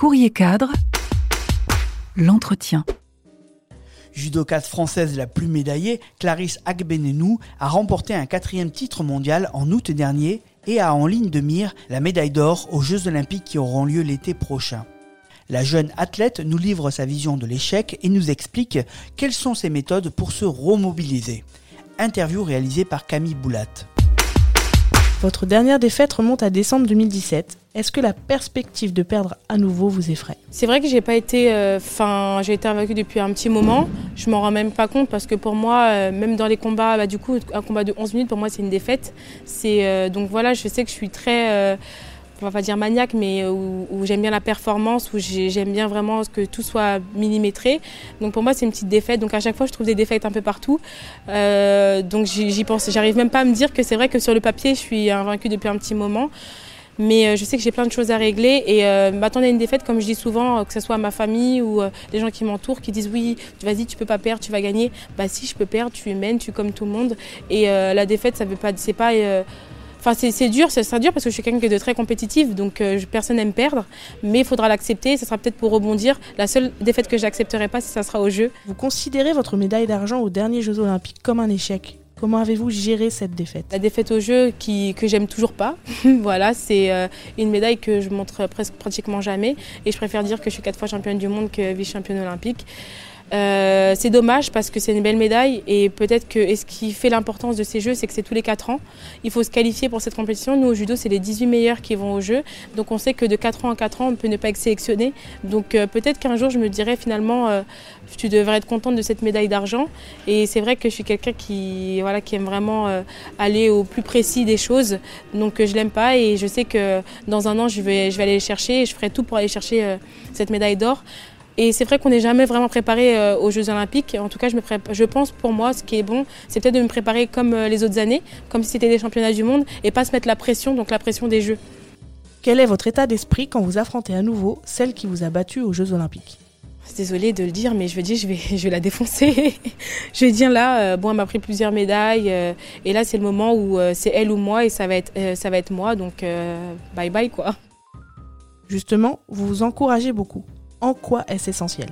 Courrier cadre, l'entretien. Judocate française la plus médaillée, Clarisse Agbenenou a remporté un quatrième titre mondial en août dernier et a en ligne de mire la médaille d'or aux Jeux olympiques qui auront lieu l'été prochain. La jeune athlète nous livre sa vision de l'échec et nous explique quelles sont ses méthodes pour se remobiliser. Interview réalisée par Camille Boulat. Votre dernière défaite remonte à décembre 2017. Est-ce que la perspective de perdre à nouveau vous effraie? C'est vrai que j'ai pas été, enfin, j'ai été invaincue depuis un petit moment. Je m'en rends même pas compte parce que pour moi, euh, même dans les combats, bah, du coup, un combat de 11 minutes pour moi c'est une défaite. C'est euh, donc voilà, je sais que je suis très euh, on va pas dire maniaque, mais où, j'aime bien la performance, où j'aime bien vraiment que tout soit millimétré. Donc pour moi, c'est une petite défaite. Donc à chaque fois, je trouve des défaites un peu partout. Euh, donc j'y pense. J'arrive même pas à me dire que c'est vrai que sur le papier, je suis invaincue depuis un petit moment. Mais euh, je sais que j'ai plein de choses à régler et euh, m'attendre à une défaite, comme je dis souvent, que ce soit ma famille ou les gens qui m'entourent, qui disent oui, vas-y, tu peux pas perdre, tu vas gagner. Bah si, je peux perdre, tu es humaine, tu es comme tout le monde. Et la défaite, ça veut pas, c'est pas Enfin, c'est dur, c'est dur parce que je suis quelqu'un de très compétitif, donc euh, personne n'aime perdre, mais il faudra l'accepter. Ce sera peut-être pour rebondir. La seule défaite que j'accepterai pas, ça sera au jeu. Vous considérez votre médaille d'argent aux derniers Jeux Olympiques comme un échec? Comment avez-vous géré cette défaite? La défaite au jeu que j'aime toujours pas. voilà, c'est euh, une médaille que je montre presque pratiquement jamais. Et je préfère dire que je suis quatre fois championne du monde que vice-championne olympique. Euh, c'est dommage parce que c'est une belle médaille et peut-être que et ce qui fait l'importance de ces jeux, c'est que c'est tous les 4 ans. Il faut se qualifier pour cette compétition. Nous au judo, c'est les 18 meilleurs qui vont au jeu. Donc on sait que de 4 ans en 4 ans, on peut ne pas être sélectionné. Donc euh, peut-être qu'un jour, je me dirais finalement, euh, tu devrais être contente de cette médaille d'argent. Et c'est vrai que je suis quelqu'un qui, voilà, qui aime vraiment aller au plus précis des choses. Donc je l'aime pas et je sais que dans un an, je vais, je vais aller chercher et je ferai tout pour aller chercher cette médaille d'or. Et c'est vrai qu'on n'est jamais vraiment préparé euh, aux Jeux Olympiques. En tout cas, je, me je pense pour moi, ce qui est bon, c'est peut-être de me préparer comme euh, les autres années, comme si c'était des championnats du monde, et pas se mettre la pression, donc la pression des Jeux. Quel est votre état d'esprit quand vous affrontez à nouveau celle qui vous a battu aux Jeux Olympiques? Désolée de le dire, mais je veux dire, je vais, je vais la défoncer. je vais dire là, euh, bon, elle m'a pris plusieurs médailles, et là, c'est le moment où c'est elle ou moi, et ça va être, ça va être moi, donc bye bye quoi. Justement, vous vous encouragez beaucoup en quoi est-ce essentiel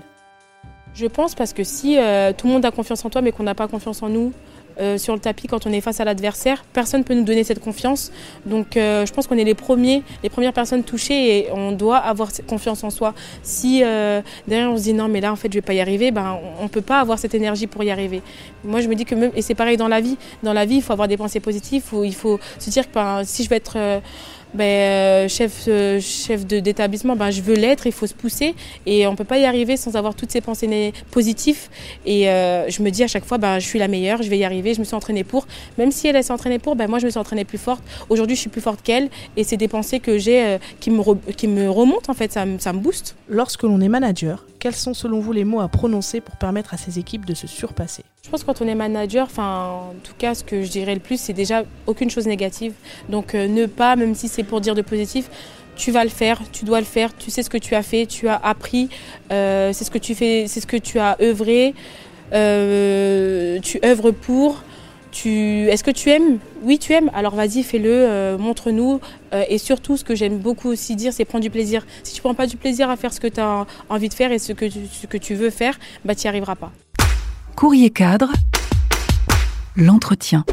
Je pense parce que si euh, tout le monde a confiance en toi mais qu'on n'a pas confiance en nous, euh, sur le tapis quand on est face à l'adversaire. Personne ne peut nous donner cette confiance. Donc euh, je pense qu'on est les premiers, les premières personnes touchées et on doit avoir cette confiance en soi. Si derrière on se dit non mais là en fait je vais pas y arriver, ben on peut pas avoir cette énergie pour y arriver. Moi je me dis que même et c'est pareil dans la vie. Dans la vie il faut avoir des pensées positives. Il faut, se dire que ben, si je vais être ben, euh, chef, euh, chef d'établissement, ben, je veux l'être, il faut se pousser et on ne peut pas y arriver sans avoir toutes ces pensées positives. Et euh, je me dis à chaque fois, ben, je suis la meilleure, je vais y arriver, je me suis entraînée pour. Même si elle, s'est entraînée pour, ben, moi je me suis entraînée plus forte. Aujourd'hui, je suis plus forte qu'elle et c'est des pensées que j'ai qui, me qui me remontent en fait, ça, ça me booste. Lorsque l'on est manager, quels sont selon vous les mots à prononcer pour permettre à ces équipes de se surpasser Je pense que quand on est manager, en tout cas, ce que je dirais le plus, c'est déjà aucune chose négative. Donc euh, ne pas, même si c'est pour dire de positif, tu vas le faire, tu dois le faire, tu sais ce que tu as fait, tu as appris, euh, c'est ce que tu fais, c'est ce que tu as œuvré, euh, tu œuvres pour. Est-ce que tu aimes? Oui, tu aimes. Alors vas-y, fais-le, euh, montre-nous. Euh, et surtout, ce que j'aime beaucoup aussi dire, c'est prendre du plaisir. Si tu prends pas du plaisir à faire ce que tu as envie de faire et ce que tu, veux faire, bah, tu n'y arriveras pas. Courrier cadre, l'entretien.